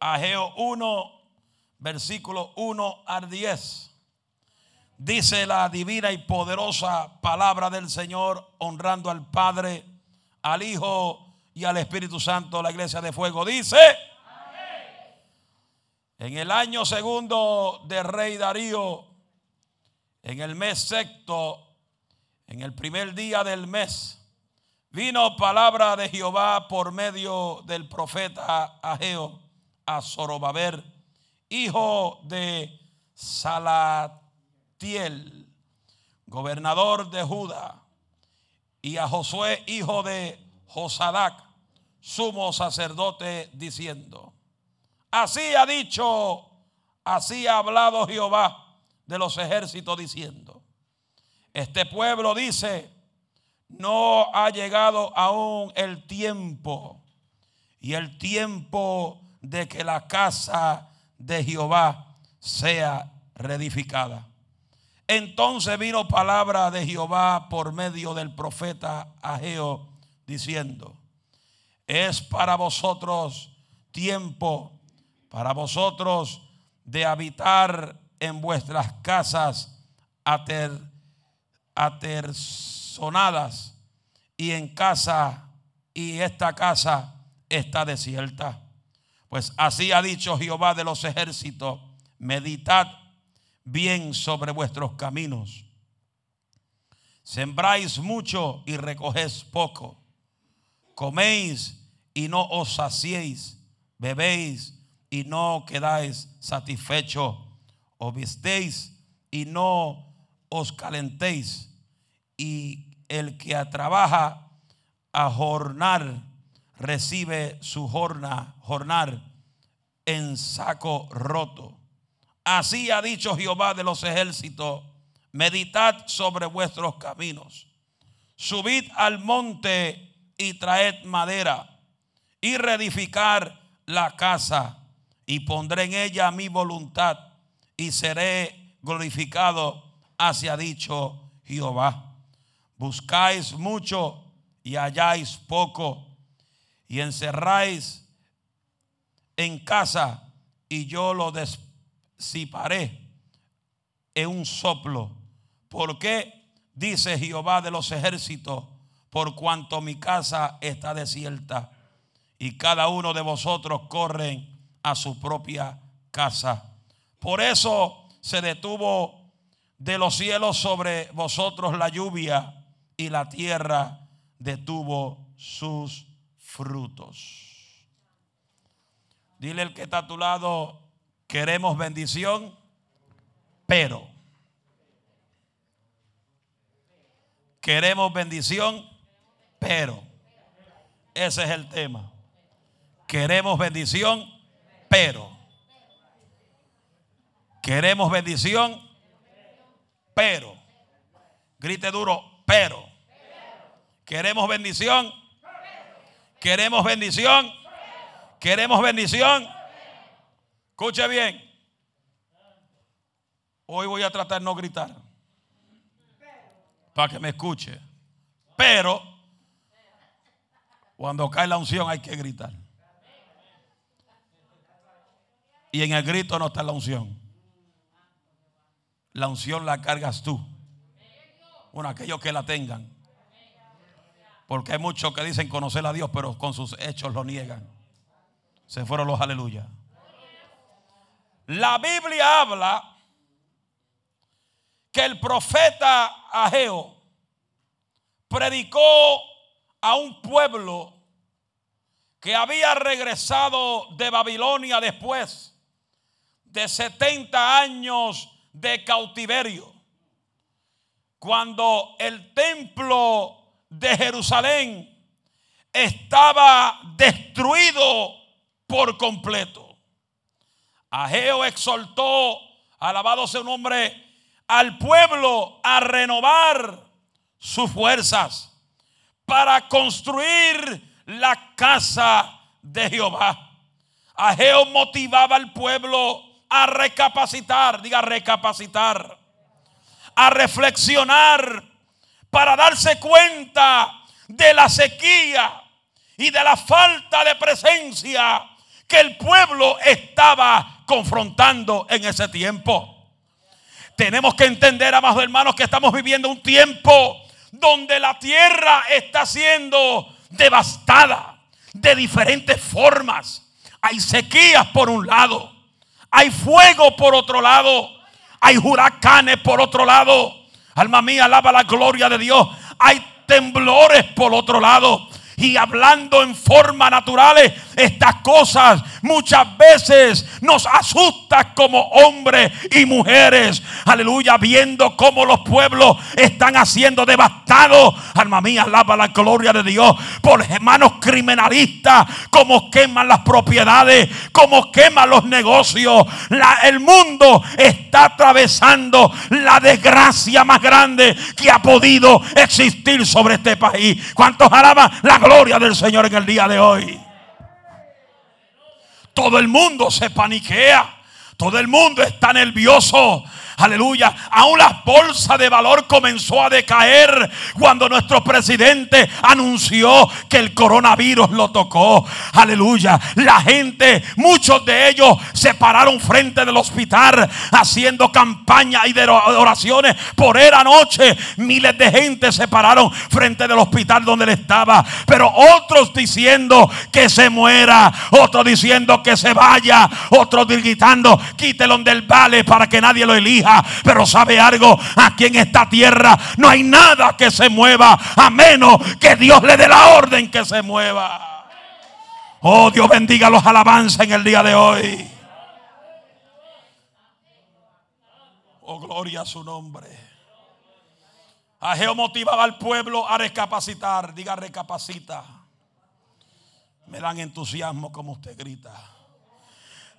Ageo 1, versículo 1 al 10. Dice la divina y poderosa palabra del Señor, honrando al Padre, al Hijo y al Espíritu Santo, la iglesia de fuego. Dice, en el año segundo de rey Darío, en el mes sexto, en el primer día del mes, vino palabra de Jehová por medio del profeta Ageo a Zorobabel, hijo de Salatiel, gobernador de Judá, y a Josué, hijo de Josadac, sumo sacerdote, diciendo, así ha dicho, así ha hablado Jehová de los ejércitos, diciendo, este pueblo dice, no ha llegado aún el tiempo y el tiempo de que la casa de Jehová sea reedificada. Entonces vino palabra de Jehová por medio del profeta Ageo diciendo, es para vosotros tiempo, para vosotros de habitar en vuestras casas ater, aterzonadas y en casa, y esta casa está desierta. Pues así ha dicho Jehová de los ejércitos, meditad bien sobre vuestros caminos. Sembráis mucho y recogéis poco. Coméis y no os saciéis. Bebéis y no quedáis satisfechos. O vistéis y no os calentéis. Y el que trabaja a jornar recibe su jorna, jornar en saco roto. Así ha dicho Jehová de los ejércitos, meditad sobre vuestros caminos, subid al monte y traed madera y reedificar la casa y pondré en ella mi voluntad y seré glorificado, hacia dicho Jehová. Buscáis mucho y halláis poco y encerráis en casa y yo lo disiparé en un soplo. Porque dice Jehová de los ejércitos, por cuanto mi casa está desierta y cada uno de vosotros corren a su propia casa. Por eso se detuvo de los cielos sobre vosotros la lluvia y la tierra detuvo sus frutos. Dile el que está a tu lado, queremos bendición, pero queremos bendición, pero ese es el tema. Queremos bendición, pero. Queremos bendición, pero. Grite duro, pero. Queremos bendición. Queremos bendición. Queremos bendición. Escuche bien. Hoy voy a tratar de no gritar. Para que me escuche. Pero cuando cae la unción hay que gritar. Y en el grito no está la unción. La unción la cargas tú. Bueno, aquellos que la tengan. Porque hay muchos que dicen conocer a Dios, pero con sus hechos lo niegan. Se fueron los aleluya. La Biblia habla que el profeta Ageo predicó a un pueblo que había regresado de Babilonia después de 70 años de cautiverio, cuando el templo de Jerusalén estaba destruido por completo. Ageo exhortó, alabado sea un hombre, al pueblo a renovar sus fuerzas para construir la casa de Jehová. Ageo motivaba al pueblo a recapacitar, diga recapacitar, a reflexionar para darse cuenta de la sequía y de la falta de presencia que el pueblo estaba confrontando en ese tiempo. Tenemos que entender, amados hermanos, que estamos viviendo un tiempo donde la tierra está siendo devastada de diferentes formas. Hay sequías por un lado, hay fuego por otro lado, hay huracanes por otro lado. Alma mía, alaba la gloria de Dios. Hay temblores por otro lado y hablando en forma naturales, estas cosas muchas veces nos asustan como hombres y mujeres. Aleluya, viendo cómo los pueblos están haciendo devastados. Alma mía, alaba la gloria de Dios por hermanos criminalistas, como queman las propiedades, como queman los negocios. el mundo está atravesando la desgracia más grande que ha podido existir sobre este país. ¿Cuántos alaban la gloria del Señor en el día de hoy. Todo el mundo se paniquea. Todo el mundo está nervioso. Aleluya. Aún la bolsa de valor comenzó a decaer cuando nuestro presidente anunció que el coronavirus lo tocó. Aleluya. La gente, muchos de ellos se pararon frente del hospital haciendo campaña y de oraciones por era noche. Miles de gente se pararon frente del hospital donde él estaba. Pero otros diciendo que se muera. Otros diciendo que se vaya. Otros gritando, quítelo del vale para que nadie lo elija. Pero sabe algo, aquí en esta tierra no hay nada que se mueva a menos que Dios le dé la orden que se mueva. Oh, Dios bendiga los alabanzas en el día de hoy. Oh, gloria a su nombre. Ageo motivaba al pueblo a recapacitar. Diga recapacita. Me dan entusiasmo como usted grita.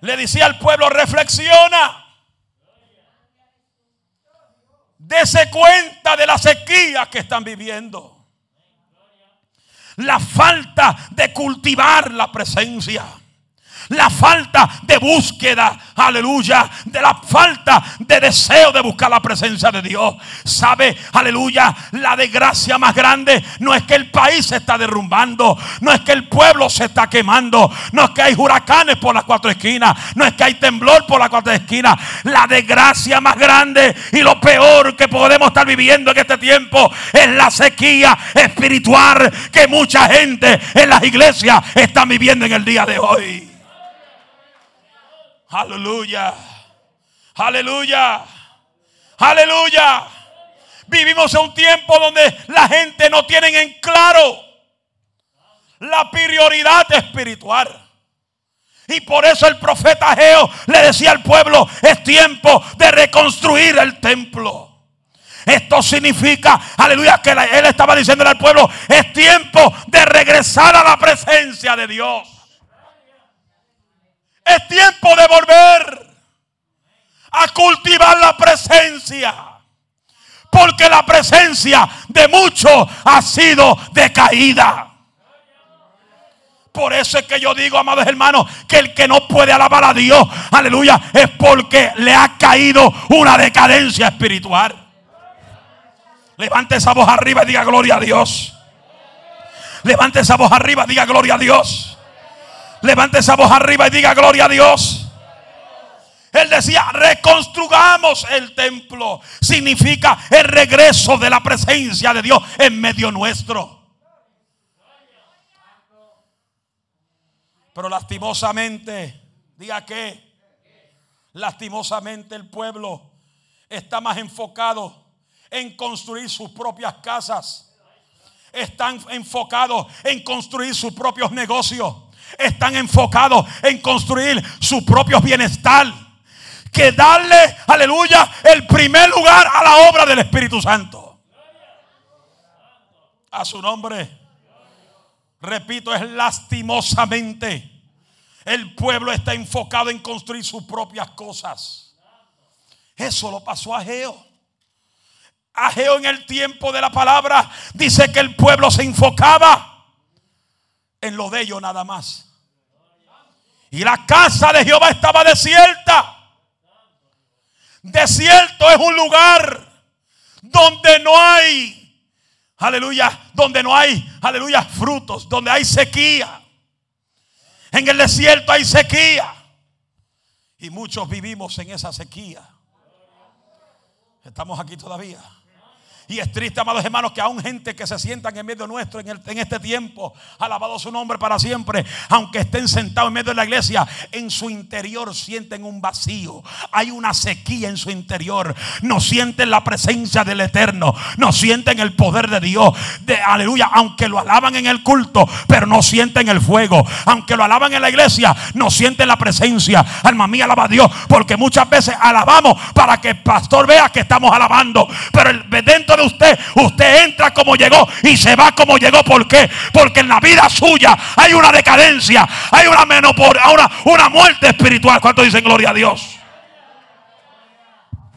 Le decía al pueblo, reflexiona. Dese cuenta de la sequía que están viviendo. La falta de cultivar la presencia la falta de búsqueda, aleluya, de la falta de deseo de buscar la presencia de Dios. Sabe, aleluya, la desgracia más grande no es que el país se está derrumbando, no es que el pueblo se está quemando, no es que hay huracanes por las cuatro esquinas, no es que hay temblor por las cuatro esquinas. La desgracia más grande y lo peor que podemos estar viviendo en este tiempo es la sequía espiritual que mucha gente en las iglesias están viviendo en el día de hoy. Aleluya. Aleluya. Aleluya. Vivimos en un tiempo donde la gente no tiene en claro la prioridad espiritual. Y por eso el profeta Geo le decía al pueblo, es tiempo de reconstruir el templo. Esto significa, aleluya, que él estaba diciendo al pueblo, es tiempo de regresar a la presencia de Dios. Es tiempo de volver a cultivar la presencia. Porque la presencia de muchos ha sido decaída. Por eso es que yo digo, amados hermanos, que el que no puede alabar a Dios, aleluya, es porque le ha caído una decadencia espiritual. Levante esa voz arriba y diga gloria a Dios. Levante esa voz arriba y diga gloria a Dios. Levante esa voz arriba y diga gloria a Dios. Él decía, reconstrugamos el templo. Significa el regreso de la presencia de Dios en medio nuestro. Pero lastimosamente, diga que, lastimosamente el pueblo está más enfocado en construir sus propias casas. Están enfocados en construir sus propios negocios están enfocados en construir su propio bienestar. Que darle, aleluya, el primer lugar a la obra del Espíritu Santo. A su nombre. Repito, es lastimosamente. El pueblo está enfocado en construir sus propias cosas. Eso lo pasó a Geo. Ageo en el tiempo de la palabra dice que el pueblo se enfocaba en lo de ellos nada más. Y la casa de Jehová estaba desierta. Desierto es un lugar donde no hay, aleluya, donde no hay, aleluya, frutos, donde hay sequía. En el desierto hay sequía. Y muchos vivimos en esa sequía. Estamos aquí todavía. Y es triste, amados hermanos, que aún gente que se sientan en medio nuestro en, este tiempo, alabado su nombre para siempre, aunque estén sentados en medio de la iglesia, en su interior sienten un vacío. Hay una sequía en su interior. No sienten la presencia del Eterno. No sienten el poder de Dios. De, aleluya. Aunque lo alaban en el culto, pero no sienten el fuego. Aunque lo alaban en la iglesia, no sienten la presencia. Alma mía, alaba a Dios. Porque muchas veces alabamos para que el pastor vea que estamos alabando. Pero dentro de usted, usted entra como llegó y se va como llegó. ¿Por qué? Porque en la vida suya hay una decadencia, hay una, una, una muerte espiritual. ¿Cuánto dicen gloria a Dios?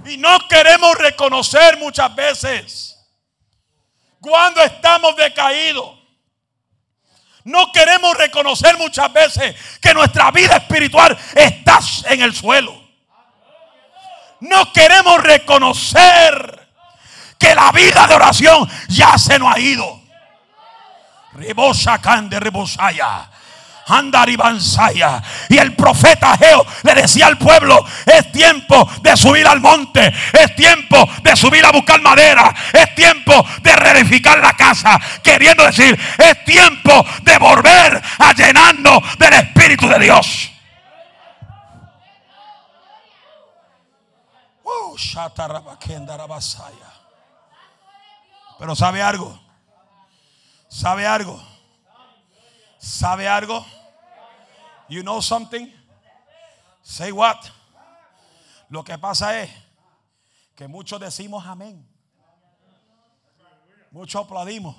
Y no queremos reconocer muchas veces cuando estamos decaídos. No queremos reconocer muchas veces que nuestra vida espiritual está en el suelo. No queremos reconocer que la vida de oración ya se nos ha ido. Rebosa de rebosaya. Andaribansaya. Y el profeta Geo le decía al pueblo: Es tiempo de subir al monte, es tiempo de subir a buscar madera, es tiempo de reedificar la casa. Queriendo decir, es tiempo de volver a llenarnos del Espíritu de Dios. Uh, pero sabe algo. ¿Sabe algo? ¿Sabe algo? You know something? Say what? Lo que pasa es que muchos decimos amén. Muchos aplaudimos.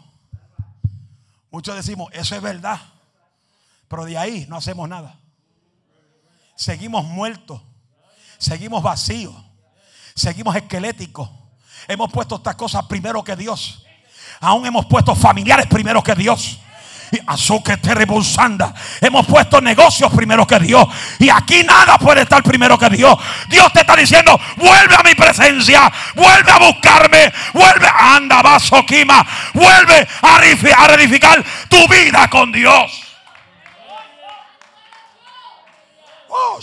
Muchos decimos, eso es verdad. Pero de ahí no hacemos nada. Seguimos muertos. Seguimos vacíos. Seguimos esqueléticos Hemos puesto estas cosas primero que Dios. Aún hemos puesto familiares primero que Dios. Y Hemos puesto negocios primero que Dios. Y aquí nada puede estar primero que Dios. Dios te está diciendo: vuelve a mi presencia, vuelve a buscarme, vuelve, anda, vaso, quima, vuelve a reedificar tu vida con Dios. Oh,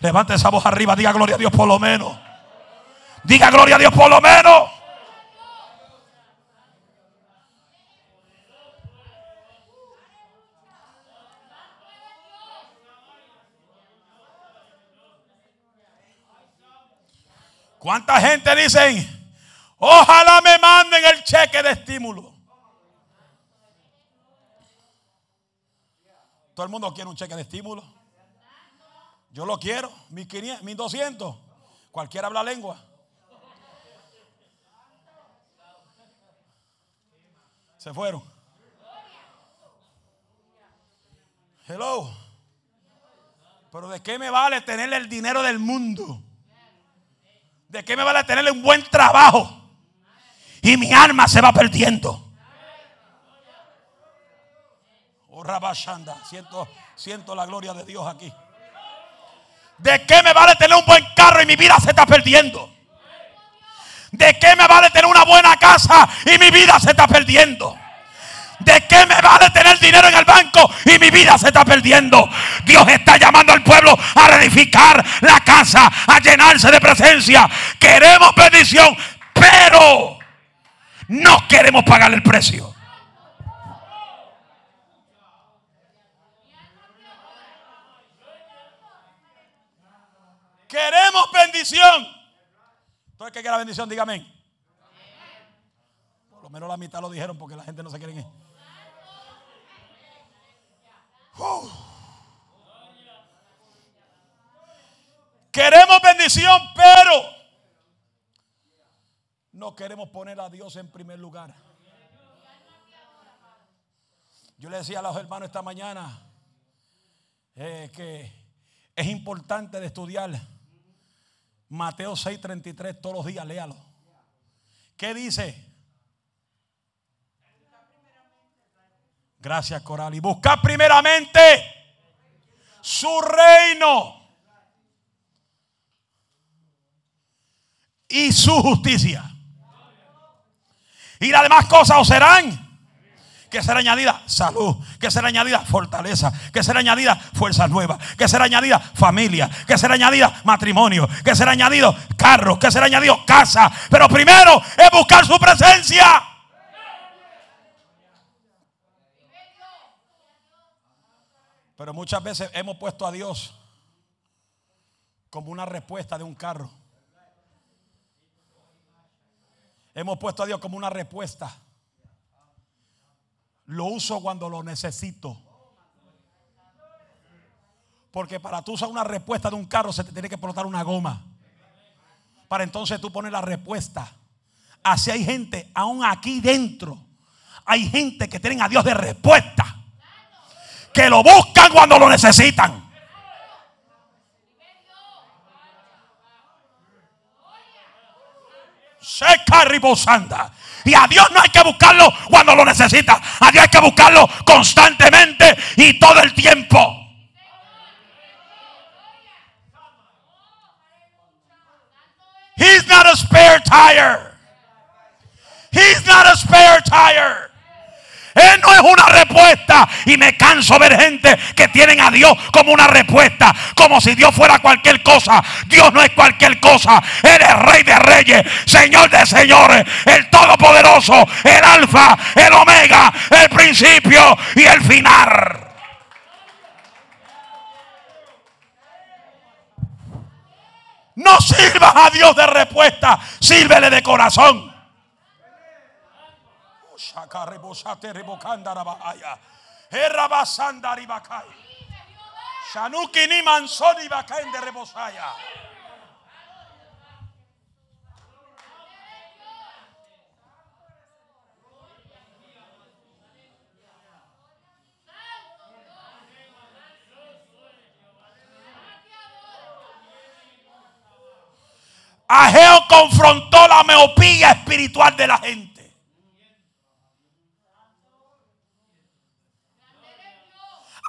Levante esa voz arriba, diga gloria a Dios por lo menos. Diga gloria a Dios por lo menos. ¿Cuánta gente dicen? Ojalá me manden el cheque de estímulo. Todo el mundo quiere un cheque de estímulo. Yo lo quiero, 1500, 1200. Cualquiera habla lengua. Se fueron. Hello. Pero ¿de qué me vale tener el dinero del mundo? ¿De qué me vale tener un buen trabajo? Y mi alma se va perdiendo. Oh, Rabashanda. Siento, siento la gloria de Dios aquí. ¿De qué me vale tener un buen carro y mi vida se está perdiendo? ¿De qué me vale tener una buena casa y mi vida se está perdiendo? ¿De qué me vale tener dinero en el banco y mi vida se está perdiendo? Dios está llamando al pueblo a reedificar la casa, a llenarse de presencia. Queremos bendición, pero no queremos pagar el precio. Queremos bendición todo el que quiera bendición, dígame. Por lo menos la mitad lo dijeron porque la gente no se quiere ir. Queremos bendición, pero no queremos poner a Dios en primer lugar. Yo le decía a los hermanos esta mañana eh, que es importante de estudiar Mateo 6:33 todos los días, léalo. ¿Qué dice? Gracias, Coral. Y buscar primeramente su reino y su justicia. Y las demás cosas os serán. que será añadida salud, que será añadida fortaleza, que será añadida fuerza nueva, que será añadida familia, que será añadida matrimonio, que será añadido carro, que será añadido casa. Pero primero es buscar su presencia. Pero muchas veces hemos puesto a Dios como una respuesta de un carro. Hemos puesto a Dios como una respuesta. Lo uso cuando lo necesito. Porque para tú usar una respuesta de un carro se te tiene que explotar una goma. Para entonces tú pones la respuesta. Así hay gente, aún aquí dentro, hay gente que tienen a Dios de respuesta. Que lo buscan cuando lo necesitan. Seca ribosanda. Y a Dios no hay que buscarlo cuando lo necesita. A Dios hay que buscarlo constantemente y todo el tiempo. He's not a spare tire. He's not a spare tire. Él no es una Y me canso ver gente que tienen a Dios como una respuesta. Como si Dios fuera cualquier cosa. Dios no es cualquier cosa. Él es rey de reyes, señor de señores, el todopoderoso, el alfa, el omega, el principio y el final. No sirvas a Dios de respuesta, sírvele de corazón. Shanuki ni mansoni bakaende rebosaya. Ageo confrontó la miopía espiritual de la gente.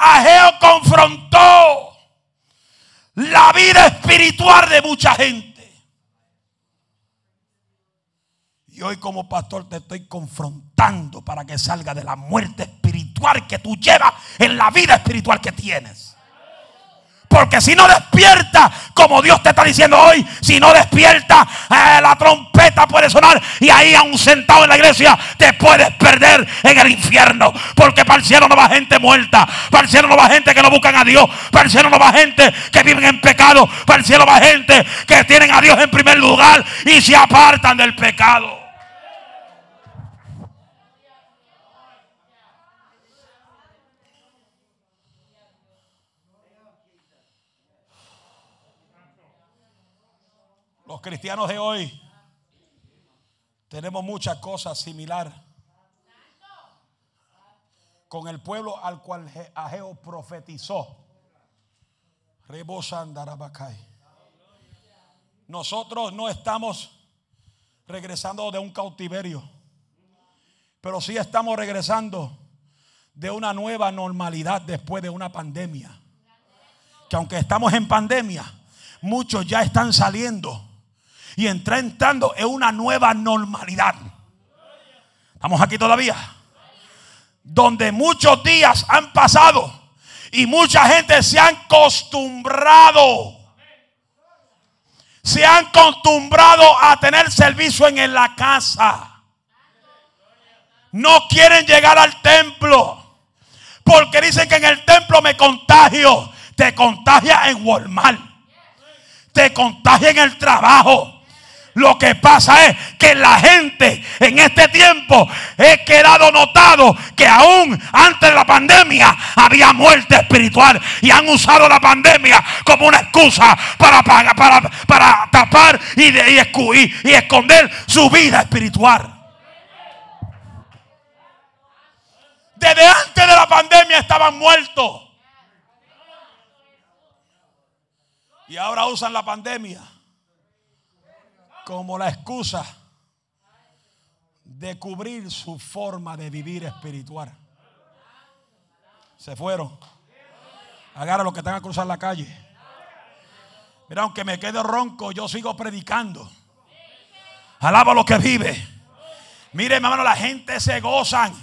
Ageo confrontó la vida espiritual de mucha gente. Y hoy como pastor te estoy confrontando para que salga de la muerte espiritual que tú llevas en la vida espiritual que tienes. Porque si no despierta, como Dios te está diciendo hoy, si no despierta, eh, la trompeta puede sonar y ahí aún sentado en la iglesia te puedes perder en el infierno. Porque para el cielo no va gente muerta, para el cielo no va gente que no buscan a Dios, para el cielo no va gente que viven en pecado, para el cielo va gente que tienen a Dios en primer lugar y se apartan del pecado. Los cristianos de hoy tenemos muchas cosas similares con el pueblo al cual Ageo profetizó. Nosotros no estamos regresando de un cautiverio, pero sí estamos regresando de una nueva normalidad después de una pandemia. Que aunque estamos en pandemia, muchos ya están saliendo y entrando en una nueva normalidad. ¿Estamos aquí todavía? Donde muchos días han pasado y mucha gente se han acostumbrado. Se han acostumbrado a tener servicio en la casa. No quieren llegar al templo. Porque dicen que en el templo me contagio. Te contagia en Walmart. Te contagia en el trabajo. Lo que pasa es que la gente en este tiempo he quedado notado que aún antes de la pandemia había muerte espiritual y han usado la pandemia como una excusa para, para, para, tapar y, y, y esconder su vida espiritual. Desde antes de la pandemia estaban muertos. Y ahora usan la pandemia como la excusa de cubrir su forma de vivir espiritual. Se fueron. Agarra los que están a cruzar la calle. Mira, aunque me quede ronco, yo sigo predicando. Alaba lo que vive. Mire, hermano, la gente se gozan.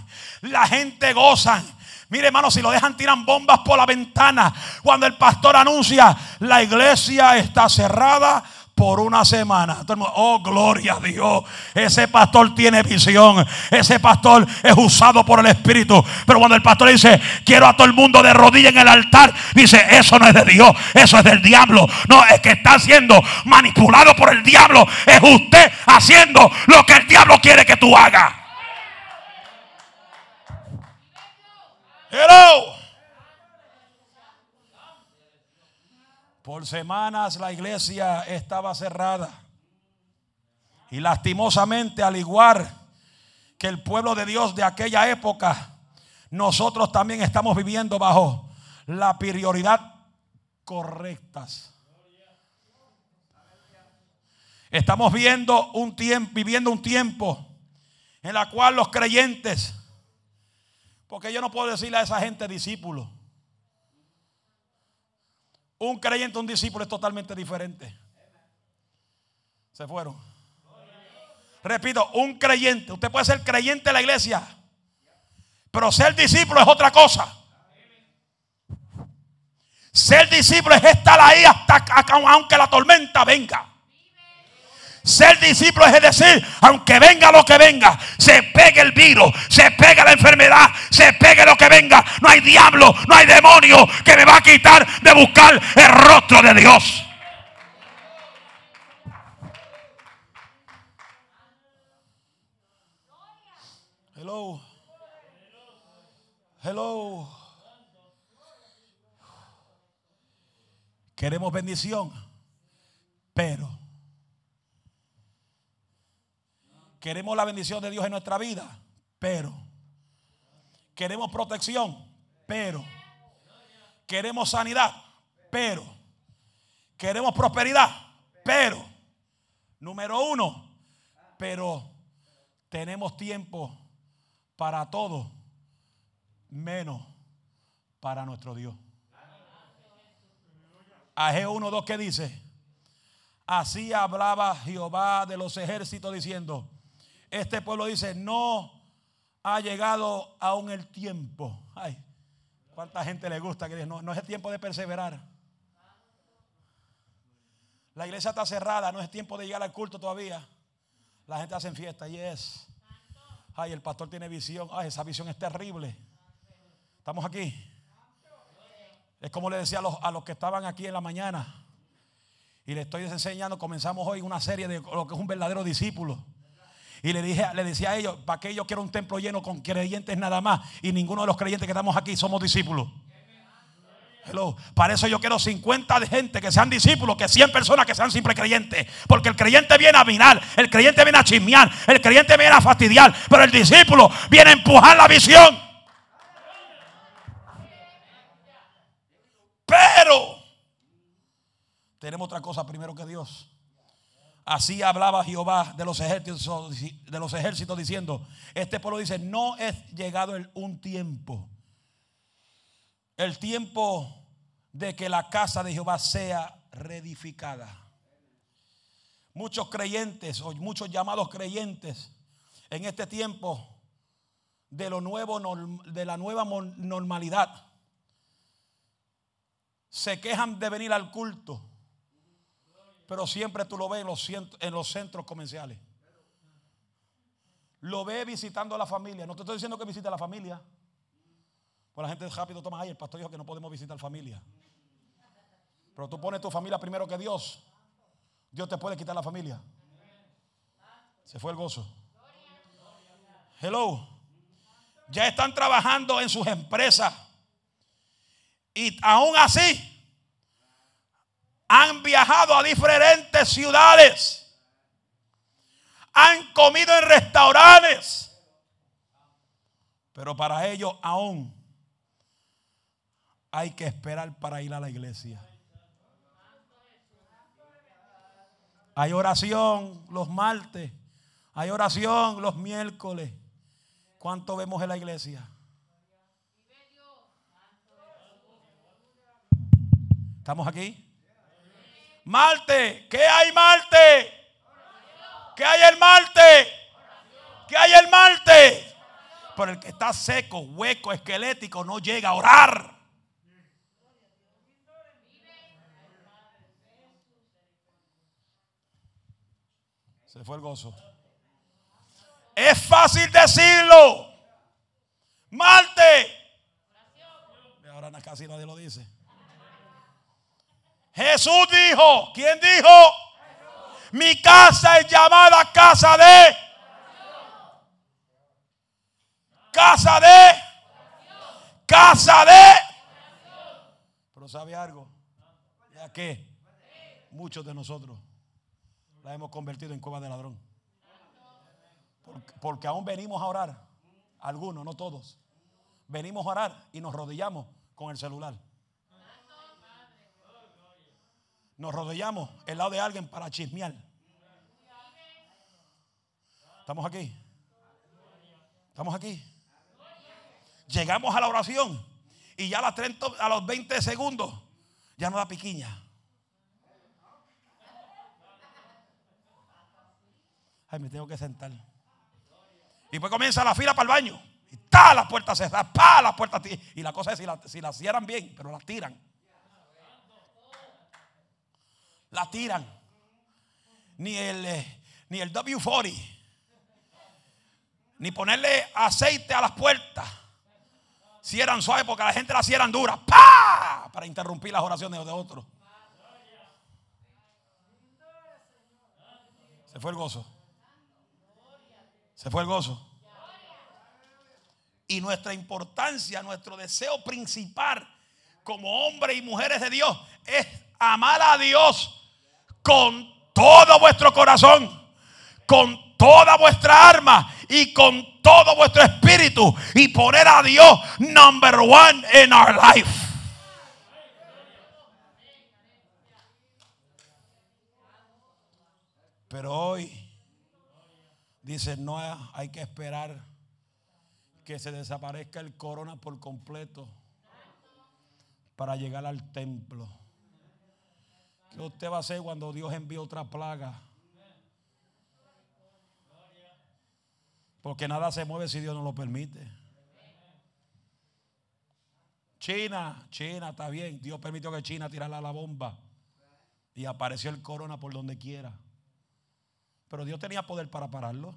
La gente gozan. Mire, hermano, si lo dejan, tiran bombas por la ventana. Cuando el pastor anuncia, la iglesia está cerrada por una semana. Oh, gloria a Dios. Ese pastor tiene visión. Ese pastor es usado por el Espíritu. Pero cuando el pastor dice, quiero a todo el mundo de rodillas en el altar, dice, eso no es de Dios, eso es del diablo. No, es que está siendo manipulado por el diablo. Es usted haciendo lo que el diablo quiere que tú hagas. Hello. Por semanas la iglesia estaba cerrada. Y lastimosamente, al igual que el pueblo de Dios de aquella época, nosotros también estamos viviendo bajo la prioridad correctas. Estamos viendo un tiempo, viviendo un tiempo en la cual los creyentes, porque yo no puedo decirle a esa gente discípulo, un creyente, un discípulo es totalmente diferente. Se fueron. Repito, un creyente. Usted puede ser creyente en la iglesia. Pero ser discípulo es otra cosa. Ser discípulo es estar ahí hasta aunque la tormenta venga. Ser discípulo es decir, aunque venga lo que venga, se pegue el virus, se pegue la enfermedad, se pegue lo que venga, no hay diablo, no hay demonio que me va a quitar de buscar el rostro de Dios. Hello. Hello. Queremos bendición, pero Queremos la bendición de Dios en nuestra vida, pero. Queremos protección, pero. Queremos sanidad, pero. Queremos prosperidad, pero. Número uno, pero tenemos tiempo para todo, menos para nuestro Dios. G 1.2 que dice, así hablaba Jehová de los ejércitos diciendo, este pueblo dice, no ha llegado aún el tiempo. Ay, cuánta gente le gusta que no, no es tiempo de perseverar. La iglesia está cerrada, no es tiempo de llegar al culto todavía. La gente hace fiesta y es. Ay, el pastor tiene visión. Ay, esa visión es terrible. Estamos aquí. Es como le decía a los, a los que estaban aquí en la mañana. Y le estoy enseñando, comenzamos hoy una serie de lo que es un verdadero discípulo. Y le, dije, le decía a ellos, ¿para qué yo quiero un templo lleno con creyentes nada más? Y ninguno de los creyentes que estamos aquí somos discípulos. Hello. Para eso yo quiero 50 de gente que sean discípulos, que 100 personas que sean simple creyentes. Porque el creyente viene a minar, el creyente viene a chismear, el creyente viene a fastidiar, pero el discípulo viene a empujar la visión. Pero tenemos otra cosa primero que Dios. Así hablaba Jehová de los ejércitos, de los ejércitos diciendo, este pueblo dice, no es llegado el, un tiempo, el tiempo de que la casa de Jehová sea reedificada. Muchos creyentes o muchos llamados creyentes en este tiempo de lo nuevo de la nueva normalidad se quejan de venir al culto pero siempre tú lo ves en los, en los centros comerciales. Lo ves visitando a la familia. No te estoy diciendo que visite a la familia. Pues la gente rápido toma, ahí el pastor dijo que no podemos visitar familia. Pero tú pones tu familia primero que Dios. Dios te puede quitar la familia. Se fue el gozo. Hello. Ya están trabajando en sus empresas. Y aún así han viajado a diferentes ciudades, han comido en restaurantes, pero para ellos aún hay que esperar para ir a la iglesia. Hay oración los martes, hay oración los miércoles. ¿Cuánto vemos en la iglesia? ¿Estamos aquí? Marte, ¿qué hay Marte? ¿Qué hay el Marte? que hay el Marte. Pero el que está seco, hueco, esquelético, no llega a orar. Se fue el gozo. Es fácil decirlo. Marte. Ahora casi nadie lo dice. Jesús dijo, ¿quién dijo? Mi casa es llamada casa de. Casa de. Casa de. Pero ¿sabe algo? ¿Ya qué? Muchos de nosotros la hemos convertido en cueva de ladrón. Porque, porque aún venimos a orar. Algunos, no todos. Venimos a orar y nos rodillamos con el celular. Nos rodillamos el lado de alguien para chismear. ¿Estamos aquí? ¿Estamos aquí? Llegamos a la oración y ya a, las 30, a los 20 segundos ya no da piquiña. Ay, me tengo que sentar. Y pues comienza la fila para el baño. Y está la puerta cerrada, pa, la puerta. Y la cosa es si la, si la cierran bien, pero la tiran. La tiran. Ni el, eh, ni el W40. Ni ponerle aceite a las puertas. Cierran suave porque la gente la cierran dura. ¡Pa! Para interrumpir las oraciones de otros. Se fue el gozo. Se fue el gozo. Y nuestra importancia, nuestro deseo principal como hombres y mujeres de Dios es amar a Dios con todo vuestro corazón, con toda vuestra arma y con todo vuestro espíritu y poner a Dios number one in our life. Pero hoy dice, no hay que esperar que se desaparezca el corona por completo para llegar al templo. ¿Qué usted va a hacer cuando Dios envíe otra plaga? Porque nada se mueve si Dios no lo permite. China, China está bien. Dios permitió que China tirara la bomba. Y apareció el corona por donde quiera. Pero Dios tenía poder para pararlo.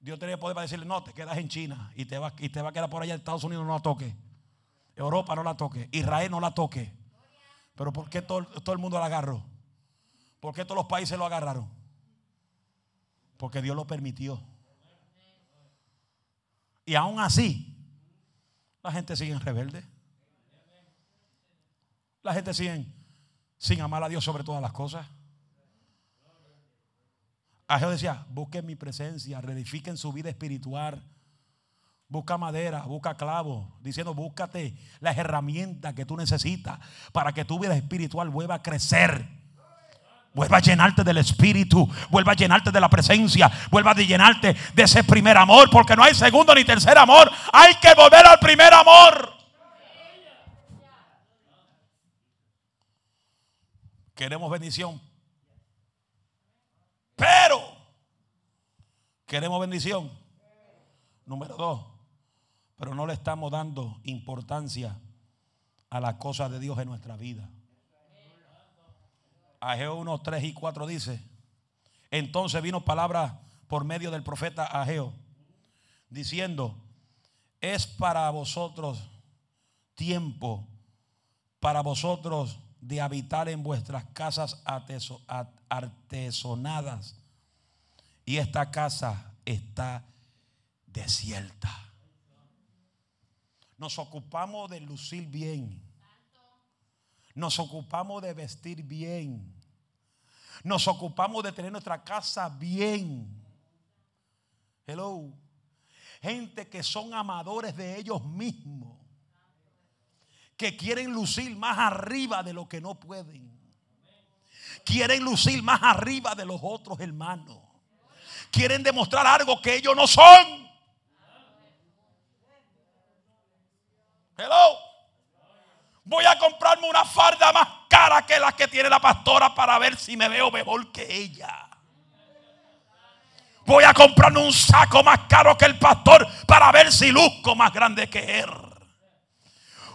Dios tenía poder para decirle, no, te quedas en China y te va, y te va a quedar por allá. Estados Unidos no la toque. Europa no la toque. Israel no la toque. Pero ¿por qué todo, todo el mundo la agarró? ¿Por qué todos los países lo agarraron? Porque Dios lo permitió. Y aún así, la gente sigue en rebelde. La gente sigue sin amar a Dios sobre todas las cosas. Ageo decía, busquen mi presencia, reedifiquen su vida espiritual. Busca madera, busca clavo, diciendo, búscate las herramientas que tú necesitas para que tu vida espiritual vuelva a crecer. Vuelva a llenarte del espíritu, vuelva a llenarte de la presencia, vuelva a llenarte de ese primer amor, porque no hay segundo ni tercer amor. Hay que volver al primer amor. Queremos bendición, pero queremos bendición. Número dos, pero no le estamos dando importancia a las cosas de Dios en nuestra vida. Ageo 1, 3 y 4 dice, entonces vino palabra por medio del profeta Ageo, diciendo, es para vosotros tiempo, para vosotros de habitar en vuestras casas artesonadas. Y esta casa está desierta. Nos ocupamos de lucir bien. Nos ocupamos de vestir bien. Nos ocupamos de tener nuestra casa bien. Hello. Gente que son amadores de ellos mismos que quieren lucir más arriba de lo que no pueden. Quieren lucir más arriba de los otros hermanos. Quieren demostrar algo que ellos no son. Hello. Voy a comprarme una farda más cara que la que tiene la pastora para ver si me veo mejor que ella. Voy a comprarme un saco más caro que el pastor para ver si luzco más grande que él.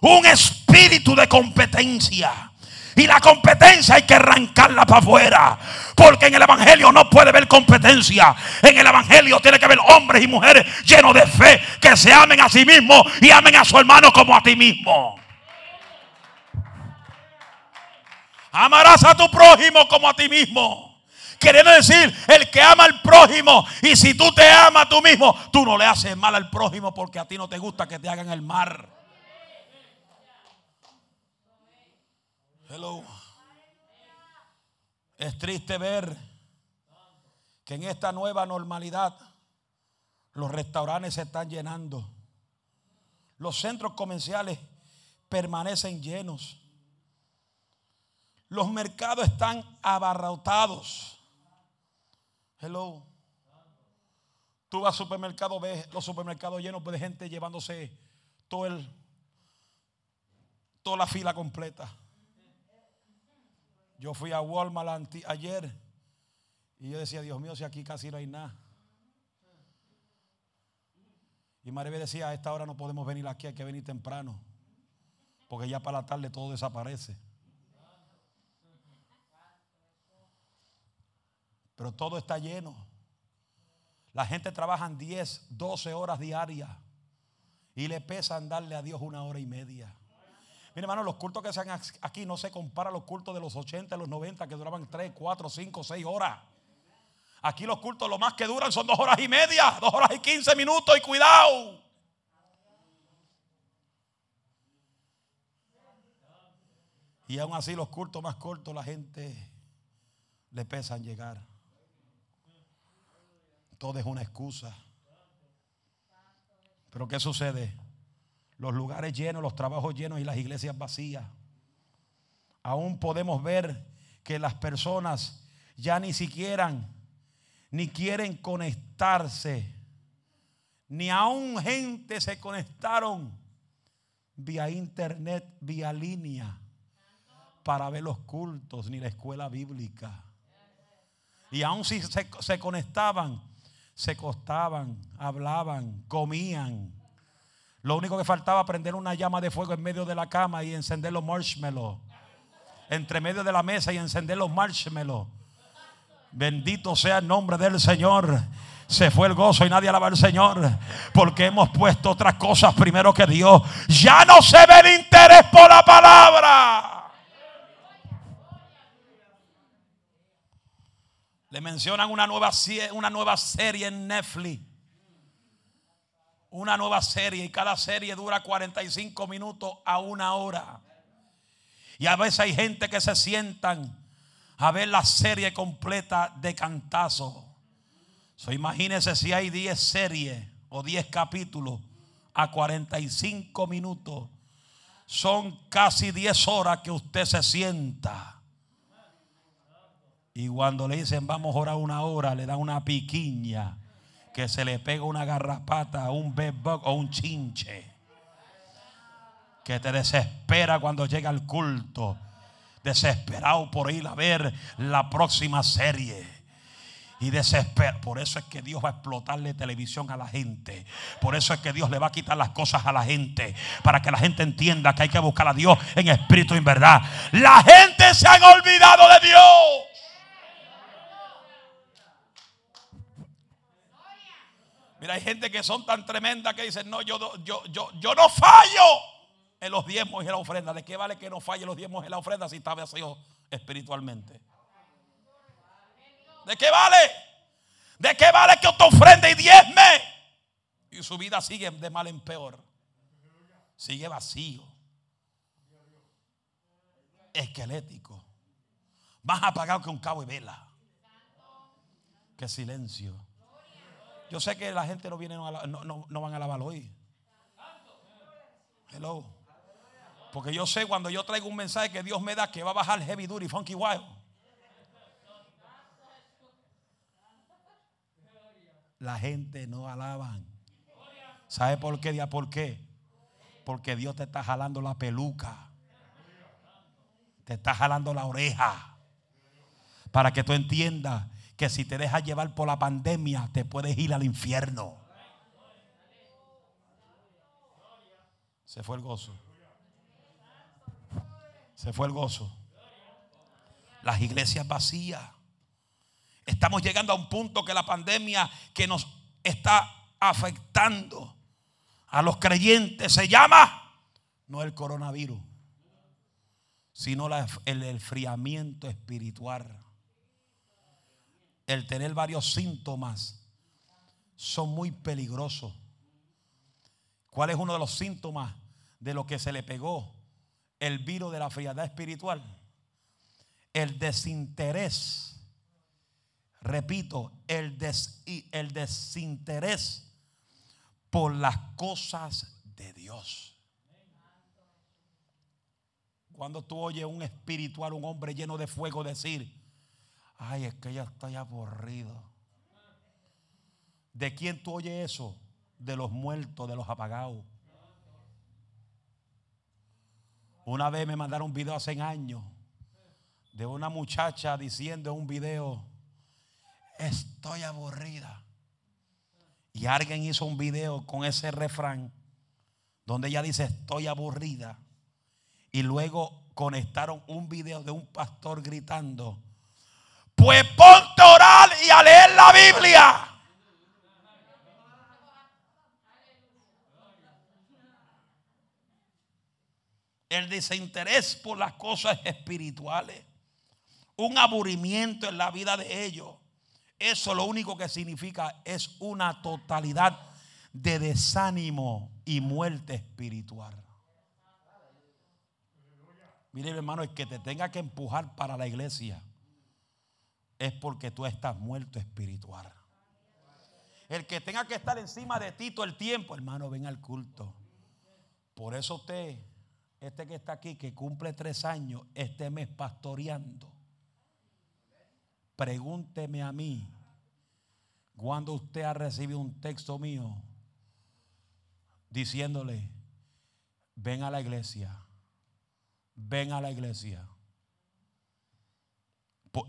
Un espíritu de competencia. Y la competencia hay que arrancarla para afuera. Porque en el Evangelio no puede haber competencia. En el Evangelio tiene que haber hombres y mujeres llenos de fe. Que se amen a sí mismos y amen a su hermano como a ti mismo. Amarás a tu prójimo como a ti mismo. Queriendo decir, el que ama al prójimo. Y si tú te amas a tú mismo, tú no le haces mal al prójimo porque a ti no te gusta que te hagan el mar. Hello. Es triste ver que en esta nueva normalidad los restaurantes se están llenando. Los centros comerciales permanecen llenos. Los mercados están abarrotados. Hello. Tú vas al supermercado, ves los supermercados llenos de gente llevándose todo el, toda la fila completa. Yo fui a Walmart ayer y yo decía, Dios mío, si aquí casi no hay nada. Y Maribel decía, a esta hora no podemos venir aquí, hay que venir temprano. Porque ya para la tarde todo desaparece. Pero todo está lleno. La gente trabaja 10, 12 horas diarias. Y le pesa darle a Dios una hora y media. Mire, hermano, los cultos que se hacen aquí no se compara a los cultos de los 80, los 90 que duraban 3, 4, 5, 6 horas. Aquí los cultos lo más que duran son dos horas y media, dos horas y 15 minutos y cuidado. Y aún así los cultos más cortos la gente le pesan llegar. Todo es una excusa. Pero ¿qué sucede? Los lugares llenos, los trabajos llenos y las iglesias vacías. Aún podemos ver que las personas ya ni siquiera ni quieren conectarse, ni aún gente se conectaron vía internet, vía línea, para ver los cultos, ni la escuela bíblica. Y aún si se, se conectaban, se acostaban, hablaban, comían lo único que faltaba prender una llama de fuego en medio de la cama y encender los marshmallows. Entre medio de la mesa y encender los marshmallows. Bendito sea el nombre del Señor. Se fue el gozo y nadie alaba al Señor. Porque hemos puesto otras cosas primero que Dios. Ya no se ve el interés por la palabra. Le mencionan una nueva, una nueva serie en Netflix una nueva serie y cada serie dura 45 minutos a una hora. Y a veces hay gente que se sientan a ver la serie completa de cantazo. So, imagínense si hay 10 series o 10 capítulos a 45 minutos. Son casi 10 horas que usted se sienta. Y cuando le dicen vamos a orar una hora, le da una piquiña que se le pega una garrapata, un bedbug o un chinche. Que te desespera cuando llega al culto. Desesperado por ir a ver la próxima serie. Y desespera. Por eso es que Dios va a explotarle televisión a la gente. Por eso es que Dios le va a quitar las cosas a la gente. Para que la gente entienda que hay que buscar a Dios en espíritu y en verdad. La gente se ha olvidado de Dios. Mira, hay gente que son tan tremendas que dicen, no, yo, yo, yo, yo no fallo en los diezmos y en la ofrenda. ¿De qué vale que no falle los diezmos y la ofrenda si está vacío espiritualmente? ¿De qué vale? ¿De qué vale que usted ofrende y diezme? Y su vida sigue de mal en peor. Sigue vacío. Esquelético. Más apagado que un cabo y vela. Qué silencio. Yo sé que la gente no viene, no, no, van a lavar hoy. Hello. Porque yo sé cuando yo traigo un mensaje que Dios me da que va a bajar heavy duty, funky wild. La gente no alaban. ¿Sabe por qué? ¿Por qué? Porque Dios te está jalando la peluca. Te está jalando la oreja. Para que tú entiendas que si te dejas llevar por la pandemia te puedes ir al infierno. Se fue el gozo. Se fue el gozo. Las iglesias vacías. Estamos llegando a un punto que la pandemia que nos está afectando a los creyentes se llama no el coronavirus, sino el enfriamiento espiritual. El tener varios síntomas son muy peligrosos. ¿Cuál es uno de los síntomas de lo que se le pegó el virus de la frialdad espiritual? El desinterés. Repito, el, el desinterés por las cosas de Dios. Cuando tú oyes un espiritual, un hombre lleno de fuego decir, ay, es que ya estoy aburrido. ¿De quién tú oyes eso? De los muertos, de los apagados. Una vez me mandaron un video hace años de una muchacha diciendo en un video, estoy aburrida. Y alguien hizo un video con ese refrán donde ella dice, estoy aburrida y luego conectaron un video de un pastor gritando, pues ponte a orar y a leer la Biblia. El desinterés por las cosas espirituales, un aburrimiento en la vida de ellos. Eso lo único que significa es una totalidad de desánimo y muerte espiritual. Mire, hermano, el que te tenga que empujar para la iglesia es porque tú estás muerto espiritual. El que tenga que estar encima de ti todo el tiempo, hermano, ven al culto. Por eso usted, este que está aquí, que cumple tres años, este mes pastoreando, pregúnteme a mí, cuando usted ha recibido un texto mío diciéndole, ven a la iglesia ven a la iglesia.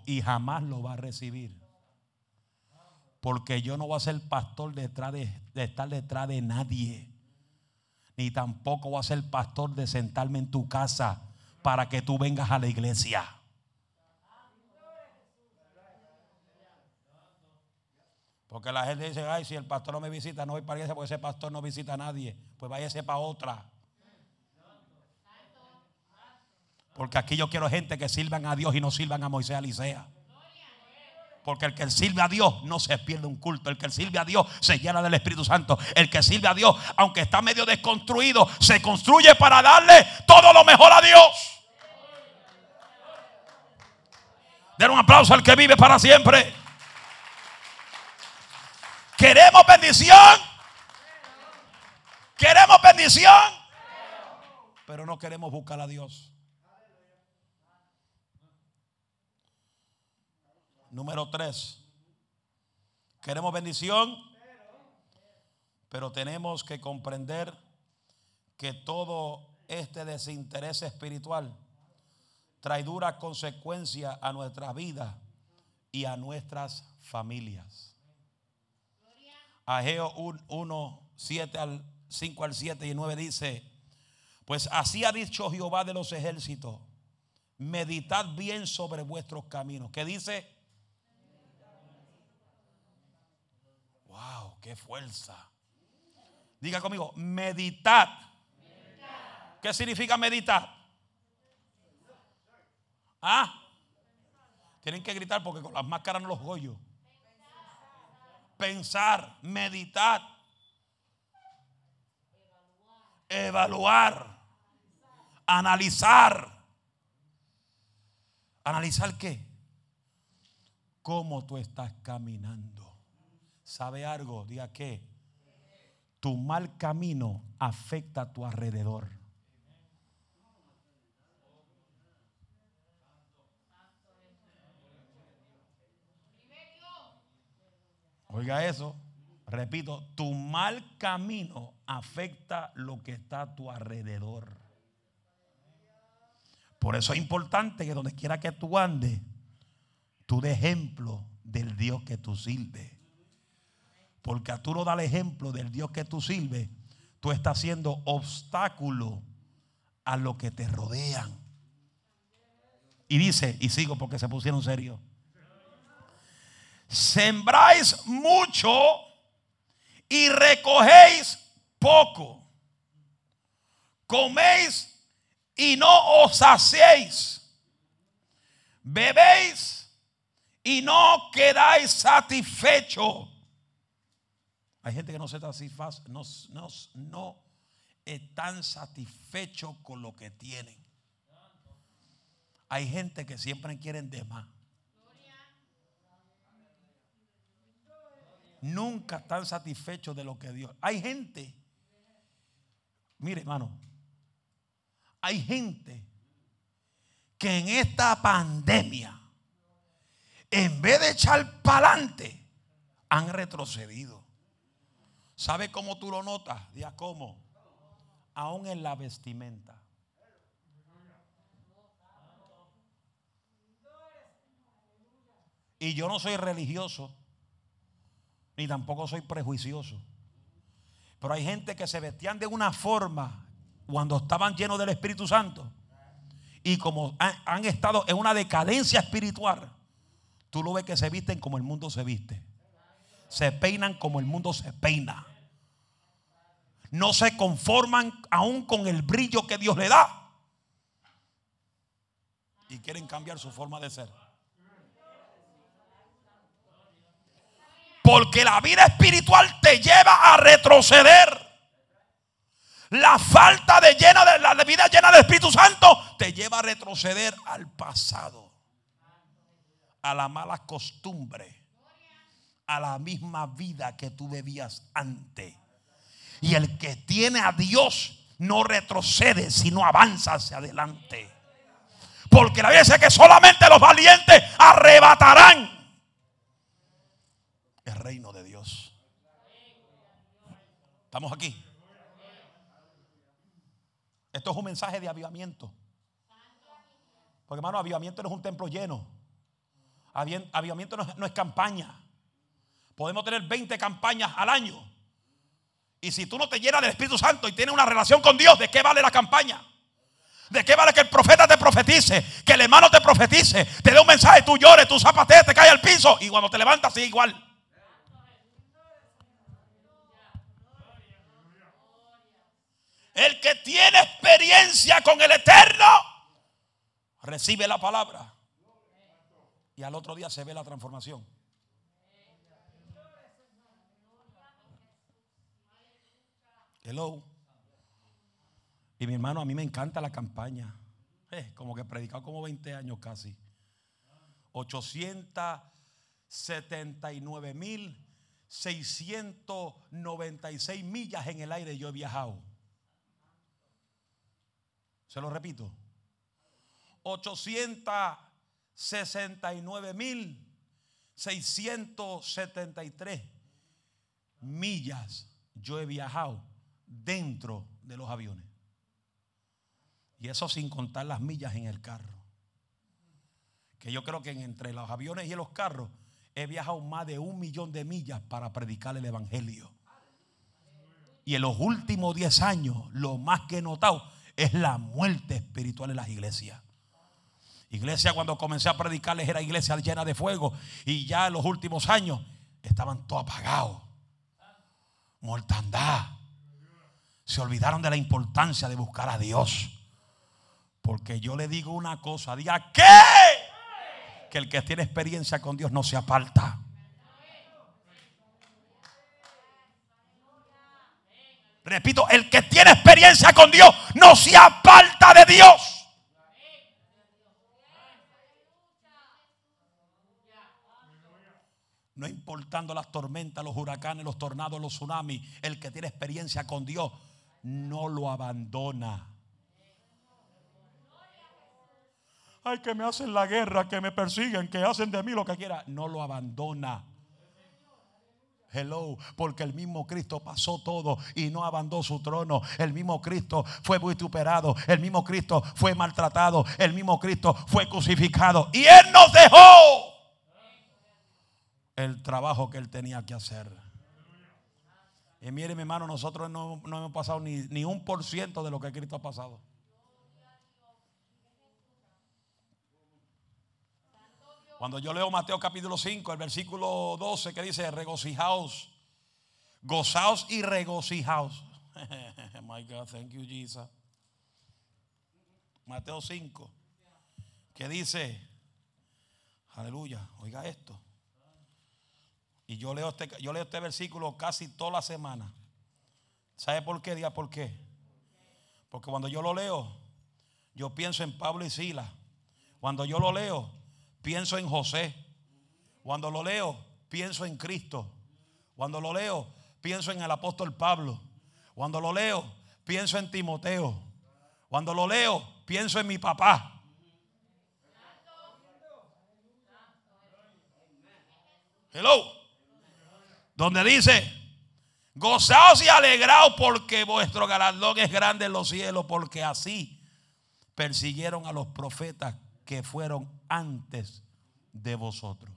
Y jamás lo va a recibir. Porque yo no voy a ser pastor detrás de, estar detrás de nadie. Ni tampoco voy a ser pastor de sentarme en tu casa para que tú vengas a la iglesia. Porque la gente dice, ay, si el pastor no me visita, no voy para iglesia porque ese pastor no visita a nadie. Pues váyase para otra. Porque aquí yo quiero gente que sirvan a Dios y no sirvan a Moisés Alicea. Porque el que sirve a Dios no se pierde un culto. El que sirve a Dios se llena del Espíritu Santo. El que sirve a Dios, aunque está medio desconstruido, se construye para darle todo lo mejor a Dios. Den un aplauso al que vive para siempre. Queremos bendición. Queremos bendición. Pero no queremos buscar a Dios. Número tres. Queremos bendición, pero tenemos que comprender que todo este desinterés espiritual trae dura consecuencia a nuestra vida y a nuestras familias. Ageo 1, 7 al 5 al 7 y 9 dice, pues así ha dicho Jehová de los ejércitos, meditad bien sobre vuestros caminos. ¿Qué dice? Wow, qué fuerza. Diga conmigo, meditar. ¿Qué significa meditar? ¿Ah? Tienen que gritar porque con las máscaras no los oyo. Pensar, meditar, evaluar, analizar. ¿Analizar qué? ¿Cómo tú estás caminando? ¿Sabe algo? Diga que tu mal camino afecta a tu alrededor. Oiga eso, repito, tu mal camino afecta lo que está a tu alrededor. Por eso es importante que donde quiera que tú andes, tú de ejemplo del Dios que tú sirves. Porque a tú no das el ejemplo del Dios que tú sirves, tú estás siendo obstáculo a lo que te rodean. Y dice, y sigo porque se pusieron serios. Sembráis mucho y recogéis poco. Coméis y no os saciéis. Bebéis y no quedáis satisfechos. Hay gente que no se satisface, no, no, no están satisfechos con lo que tienen. Hay gente que siempre quieren de más. Nunca están satisfechos de lo que Dios. Hay gente, mire hermano, hay gente que en esta pandemia, en vez de echar para adelante, han retrocedido. ¿Sabe cómo tú lo notas? Día cómo. Aún en la vestimenta. Y yo no soy religioso, ni tampoco soy prejuicioso. Pero hay gente que se vestían de una forma cuando estaban llenos del Espíritu Santo. Y como han, estado en una decadencia espiritual, tú lo ves que se visten como el mundo se viste se peinan como el mundo se peina. No se conforman aún con el brillo que Dios le da. Y quieren cambiar su forma de ser. Porque la vida espiritual te lleva a retroceder. La falta de, llena de la vida llena del Espíritu Santo te lleva a retroceder al pasado, a la mala costumbre a la misma vida que tú bebías antes. Y el que tiene a Dios no retrocede, sino avanza hacia adelante. Porque la Biblia dice que solamente los valientes arrebatarán el reino de Dios. ¿Estamos aquí? Esto es un mensaje de avivamiento. Porque hermano, avivamiento no es un templo lleno. Avivamiento no es campaña. Podemos tener 20 campañas al año. Y si tú no te llenas del Espíritu Santo y tienes una relación con Dios, ¿de qué vale la campaña? ¿De qué vale que el profeta te profetice? Que el hermano te profetice, te dé un mensaje, tú llores, tú zapatees, te caes al piso y cuando te levantas sigue igual. El que tiene experiencia con el eterno recibe la palabra y al otro día se ve la transformación. Hello. Y mi hermano, a mí me encanta la campaña. Eh, como que he predicado como 20 años casi. 879 mil 696 millas en el aire yo he viajado. Se lo repito. 869 mil 673 millas yo he viajado dentro de los aviones. Y eso sin contar las millas en el carro. Que yo creo que entre los aviones y los carros he viajado más de un millón de millas para predicar el Evangelio. Y en los últimos 10 años lo más que he notado es la muerte espiritual en las iglesias. Iglesia cuando comencé a predicarles era iglesia llena de fuego y ya en los últimos años estaban todos apagados. Mortandad se olvidaron de la importancia de buscar a Dios. Porque yo le digo una cosa, diga que que el que tiene experiencia con Dios no se aparta. Repito, el que tiene experiencia con Dios no se aparta de Dios. No importando las tormentas, los huracanes, los tornados, los tsunamis, el que tiene experiencia con Dios no lo abandona. Ay, que me hacen la guerra, que me persiguen, que hacen de mí lo que quiera. No lo abandona. Hello, porque el mismo Cristo pasó todo y no abandonó su trono. El mismo Cristo fue vituperado, el mismo Cristo fue maltratado, el mismo Cristo fue crucificado y Él nos dejó el trabajo que él tenía que hacer. Y mire, mi hermano, nosotros no, no hemos pasado ni, ni un por ciento de lo que Cristo ha pasado. Cuando yo leo Mateo capítulo 5, el versículo 12 que dice, regocijaos, gozaos y regocijaos. My God, thank you, Jesus. Mateo 5, que dice, aleluya, oiga esto. Y yo leo este, yo leo este versículo casi toda la semana. ¿Sabe por qué? Diga por qué. Porque cuando yo lo leo, yo pienso en Pablo y Sila. Cuando yo lo leo, pienso en José. Cuando lo leo, pienso en Cristo. Cuando lo leo, pienso en el apóstol Pablo. Cuando lo leo, pienso en Timoteo. Cuando lo leo, pienso en mi papá. Hello. Donde dice, gozaos y alegraos porque vuestro galardón es grande en los cielos, porque así persiguieron a los profetas que fueron antes de vosotros.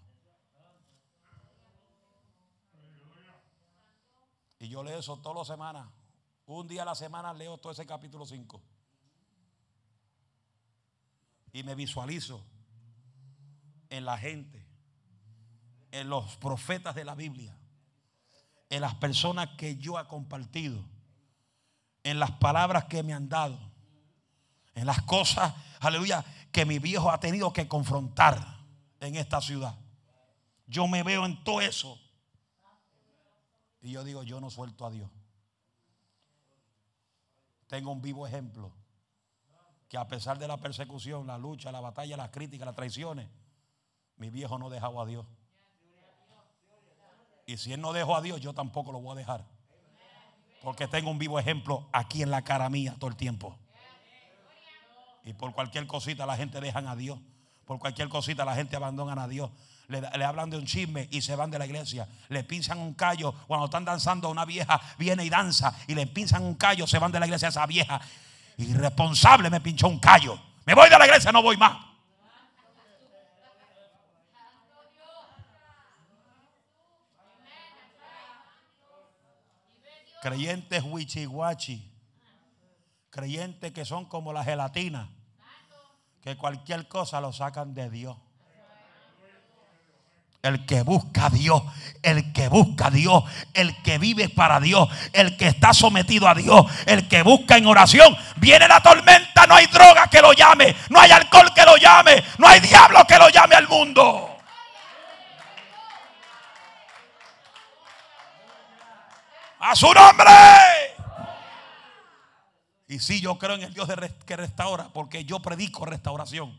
Y yo leo eso todas las semanas. Un día a la semana leo todo ese capítulo 5. Y me visualizo en la gente, en los profetas de la Biblia, en las personas que yo he compartido, en las palabras que me han dado, en las cosas, aleluya, que mi viejo ha tenido que confrontar en esta ciudad. Yo me veo en todo eso. Y yo digo, yo no suelto a Dios. Tengo un vivo ejemplo que a pesar de la persecución, la lucha, la batalla, las críticas, las traiciones, mi viejo no dejaba a Dios. Y si él no dejó a Dios, yo tampoco lo voy a dejar. Porque tengo un vivo ejemplo aquí en la cara mía todo el tiempo. Y por cualquier cosita la gente dejan a Dios. Por cualquier cosita la gente abandonan a Dios. Le, le, hablan de un chisme y se van de la iglesia. Le pinzan un callo. Cuando están danzando, una vieja viene y danza. Y le pinzan un callo, se van de la iglesia esa vieja. Irresponsable me pinchó un callo. Me voy de la iglesia, no voy más. Creyentes huichihuachi. Creyentes que son como la gelatina. Que cualquier cosa lo sacan de Dios. El que busca a Dios, el que busca a Dios, el que vive para Dios, el que está sometido a Dios, el que busca en oración. Viene la tormenta, no hay droga que lo llame, no hay alcohol que lo llame, no hay diablo que lo llame al mundo. A su nombre. Y sí, yo creo en el Dios que restaura, porque yo predico restauración.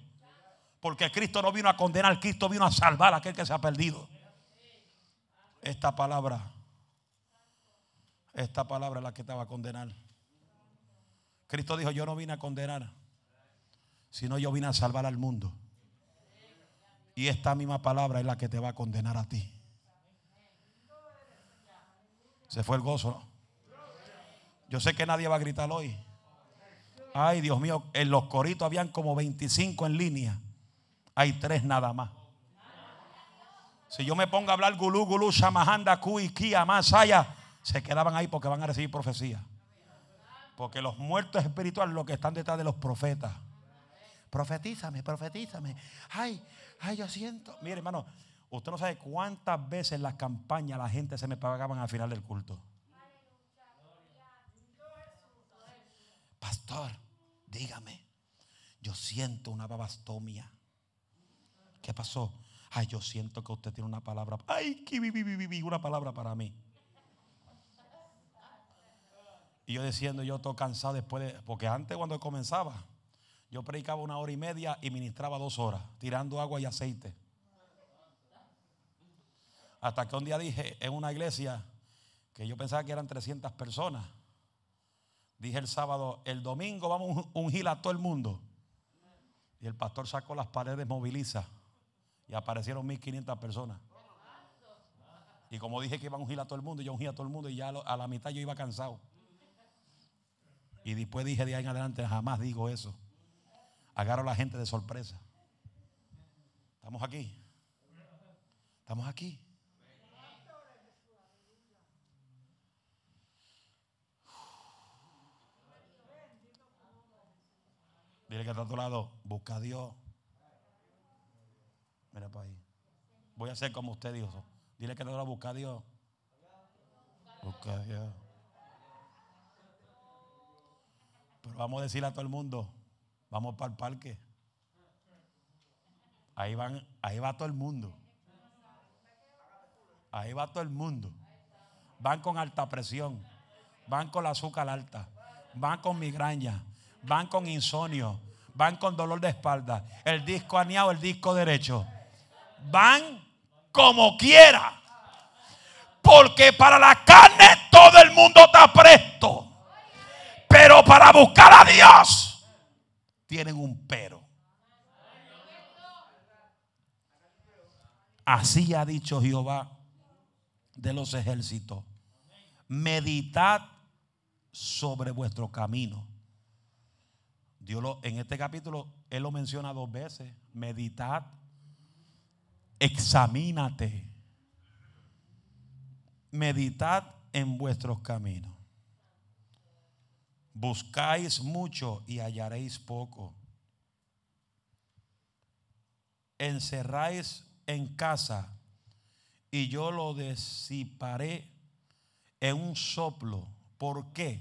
Porque Cristo no vino a condenar, Cristo vino a salvar a aquel que se ha perdido. Esta palabra, esta palabra es la que va a condenar. Cristo dijo, yo no vine a condenar, sino yo vine a salvar al mundo. Y esta misma palabra es la que te va a condenar a ti. Se fue el gozo. ¿no? Yo sé que nadie va a gritar hoy. Ay, Dios mío, en los coritos habían como 25 en línea. Hay tres nada más. Si yo me pongo a hablar gulú, gulú, shamahanda, kui, kia, masaya, se quedaban ahí porque van a recibir profecía. Porque los muertos espirituales, los que están detrás de los profetas. Profetízame, profetízame. Ay, ay, yo siento. Mire, hermano, usted no sabe cuántas veces en las campañas la gente se me pagaban al final del culto. Pastor, dígame, yo siento una babastomia. ¿Qué pasó? Ay, yo siento que usted tiene una palabra. Ay, una palabra para mí. Y yo diciendo, yo estoy cansado después de. Porque antes, cuando comenzaba, yo predicaba una hora y media y ministraba dos horas, tirando agua y aceite. Hasta que un día dije en una iglesia que yo pensaba que eran 300 personas. Dije el sábado, el domingo vamos a ungir a todo el mundo. Y el pastor sacó las paredes moviliza y aparecieron 1500 personas. Y como dije que iban a ungir a todo el mundo, yo ungí a todo el mundo y ya a la mitad yo iba cansado. Y después dije de ahí en adelante, jamás digo eso. Agarro a la gente de sorpresa. Estamos aquí. Estamos aquí. Dile que está a tu lado, busca a Dios. Mira para ahí. Voy a hacer como usted dijo. Dile que va a buscar a Dios. Busca a Dios. Pero vamos a decirle a todo el mundo, vamos para el parque. Ahí van, ahí va todo el mundo. Ahí va todo el mundo. Van con alta presión, van con la azúcar alta, van con migraña, van con insomnio, van con dolor de espalda, el disco aneado, el disco derecho. Van como quiera. Porque para la carne todo el mundo está presto. Pero para buscar a Dios tienen un pero. Así ha dicho Jehová de los ejércitos. Meditad sobre vuestro camino. Dios lo, en este capítulo, Él lo menciona dos veces. Meditad, examínate. Meditad en vuestros caminos. Buscáis mucho y hallaréis poco. Encerráis en casa y yo lo disiparé en un soplo. ¿Por qué?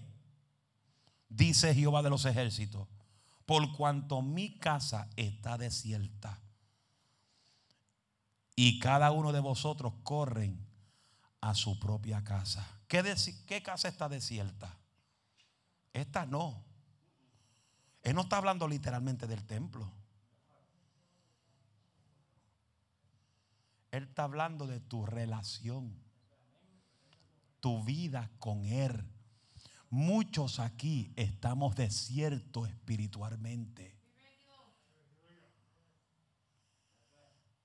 Dice Jehová de los ejércitos. Por cuanto mi casa está desierta y cada uno de vosotros corren a su propia casa. ¿Qué, qué casa está desierta? Esta no. Él no está hablando literalmente del templo. Él está hablando de tu relación, tu vida con Él. Muchos aquí estamos desiertos espiritualmente.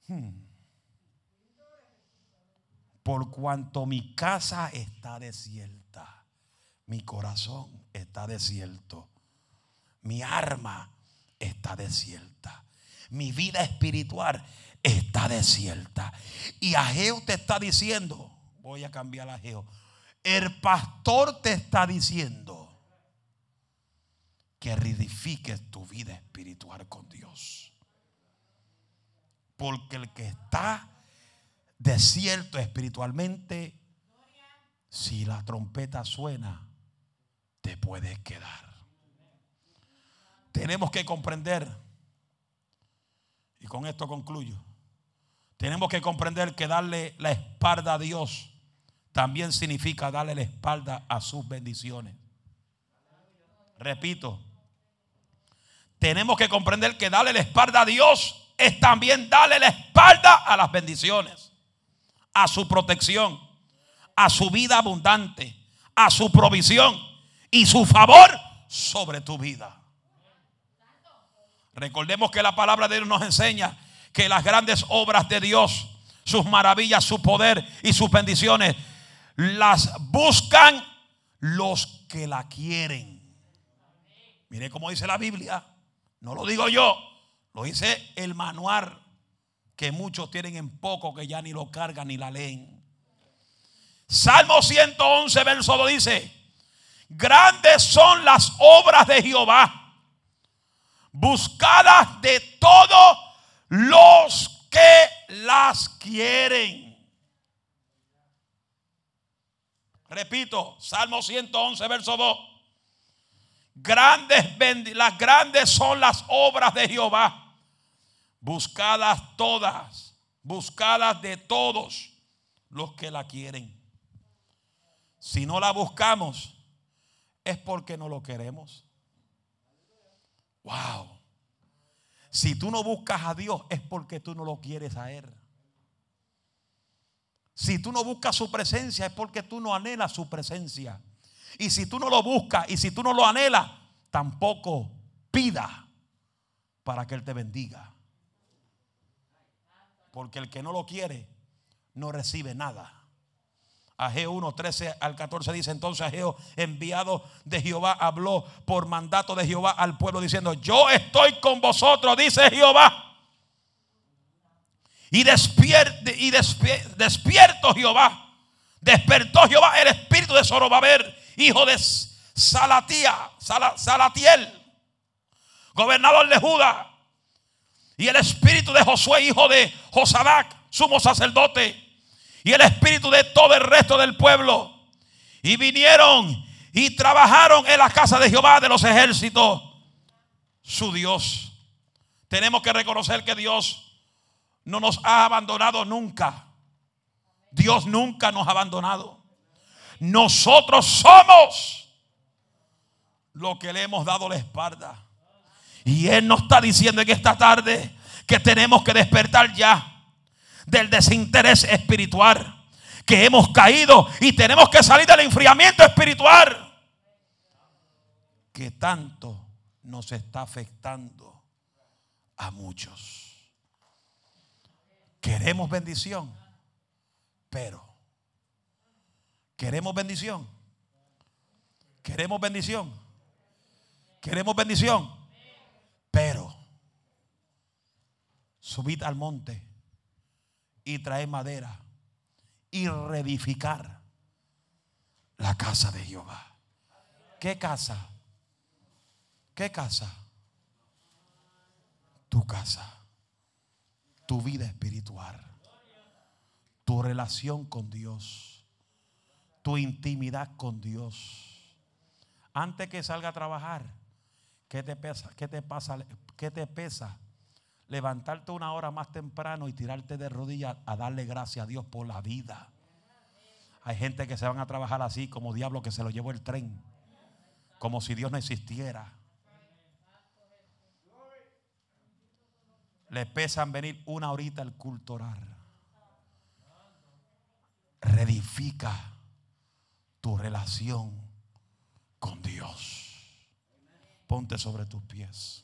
Hmm. Por cuanto mi casa está desierta, mi corazón está desierto, mi arma está desierta, mi vida espiritual está desierta. Y Ageo te está diciendo, voy a cambiar a Ageo, el pastor te está diciendo que reedifiques tu vida espiritual con Dios. Porque el que está desierto espiritualmente, si la trompeta suena, te puedes quedar. Tenemos que comprender, y con esto concluyo, tenemos que comprender que darle la espalda a Dios también significa darle la espalda a sus bendiciones. Repito, tenemos que comprender que darle la espalda a Dios es también darle la espalda a las bendiciones, a su protección, a su vida abundante, a su provisión y su favor sobre tu vida. Recordemos que la palabra de Dios nos enseña que las grandes obras de Dios, sus maravillas, su poder y sus bendiciones, las buscan los que la quieren. Mire cómo dice la Biblia. No lo digo yo, lo dice el manual que muchos tienen en poco que ya ni lo cargan ni la leen. Salmo 111, verso 2 dice, grandes son las obras de Jehová, buscadas de todo los que las quieren. Repito, Salmo 111, verso 2. Grandes, las grandes son las obras de Jehová, buscadas todas, buscadas de todos los que la quieren. Si no la buscamos, es porque no lo queremos. Wow. Si tú no buscas a Dios es porque tú no lo quieres a Él. Si tú no buscas su presencia es porque tú no anhelas su presencia. Y si tú no lo buscas y si tú no lo anhelas, tampoco pida para que Él te bendiga. Porque el que no lo quiere no recibe nada. Ageo 1, 13 al 14 dice entonces Ageo, enviado de Jehová, habló por mandato de Jehová al pueblo diciendo, yo estoy con vosotros, dice Jehová. Y, despierte, y despierto Jehová. Despertó Jehová el espíritu de Zorobabel, hijo de Salatía, Salatiel, gobernador de Judá, y el espíritu de Josué, hijo de Josadac, sumo sacerdote, y el espíritu de todo el resto del pueblo. Y vinieron y trabajaron en la casa de Jehová de los ejércitos, su Dios. Tenemos que reconocer que Dios no nos ha abandonado nunca. Dios nunca nos ha abandonado. Nosotros somos lo que le hemos dado la espalda. Y Él nos está diciendo en esta tarde que tenemos que despertar ya del desinterés espiritual. Que hemos caído y tenemos que salir del enfriamiento espiritual. Que tanto nos está afectando a muchos. Queremos bendición, pero queremos bendición. Queremos bendición. Queremos bendición. Pero subid al monte y trae madera y reedificar la casa de Jehová. ¿Qué casa? ¿Qué casa? Tu casa, tu vida espiritual, tu relación con Dios, tu intimidad con Dios. Antes que salga a trabajar, ¿qué te pesa? ¿Qué te pasa? ¿Qué te pesa? levantarte una hora más temprano y tirarte de rodillas a darle gracias a Dios por la vida. Hay gente que se van a trabajar así como diablo que se lo llevó el tren, como si Dios no existiera. Le pesan venir una horita al culto orar. Redifica tu relación con Dios. Ponte sobre tus pies.